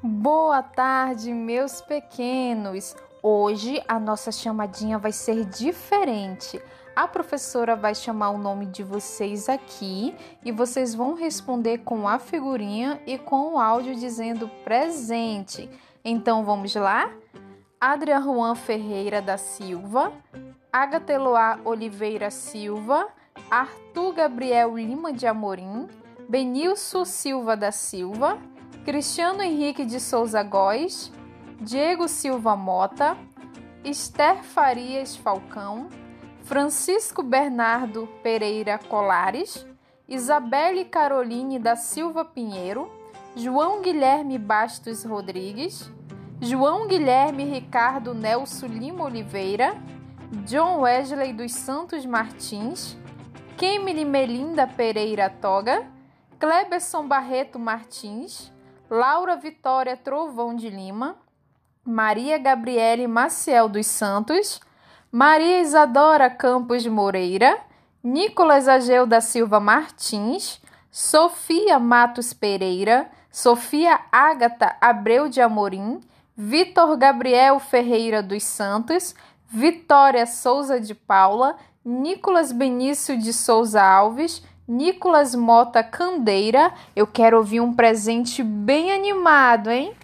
Boa tarde, meus pequenos. Hoje a nossa chamadinha vai ser diferente. A professora vai chamar o nome de vocês aqui e vocês vão responder com a figurinha e com o áudio dizendo presente. Então vamos lá? Adria Juan Ferreira da Silva, Agatha Eloá Oliveira Silva, Arthur Gabriel Lima de Amorim, Benilson Silva da Silva, Cristiano Henrique de Souza Góes, Diego Silva Mota, Esther Farias Falcão, Francisco Bernardo Pereira Colares, Isabelle Caroline da Silva Pinheiro, João Guilherme Bastos Rodrigues, João Guilherme Ricardo Nelson Lima Oliveira, John Wesley dos Santos Martins, Kemily Melinda Pereira Toga, Kleberson Barreto Martins, Laura Vitória Trovão de Lima, Maria Gabriele Maciel dos Santos, Maria Isadora Campos Moreira, Nicolas Ageu da Silva Martins, Sofia Matos Pereira, Sofia Ágata Abreu de Amorim, Vitor Gabriel Ferreira dos Santos, Vitória Souza de Paula, Nicolas Benício de Souza Alves, Nicolas Mota Candeira. Eu quero ouvir um presente bem animado, hein?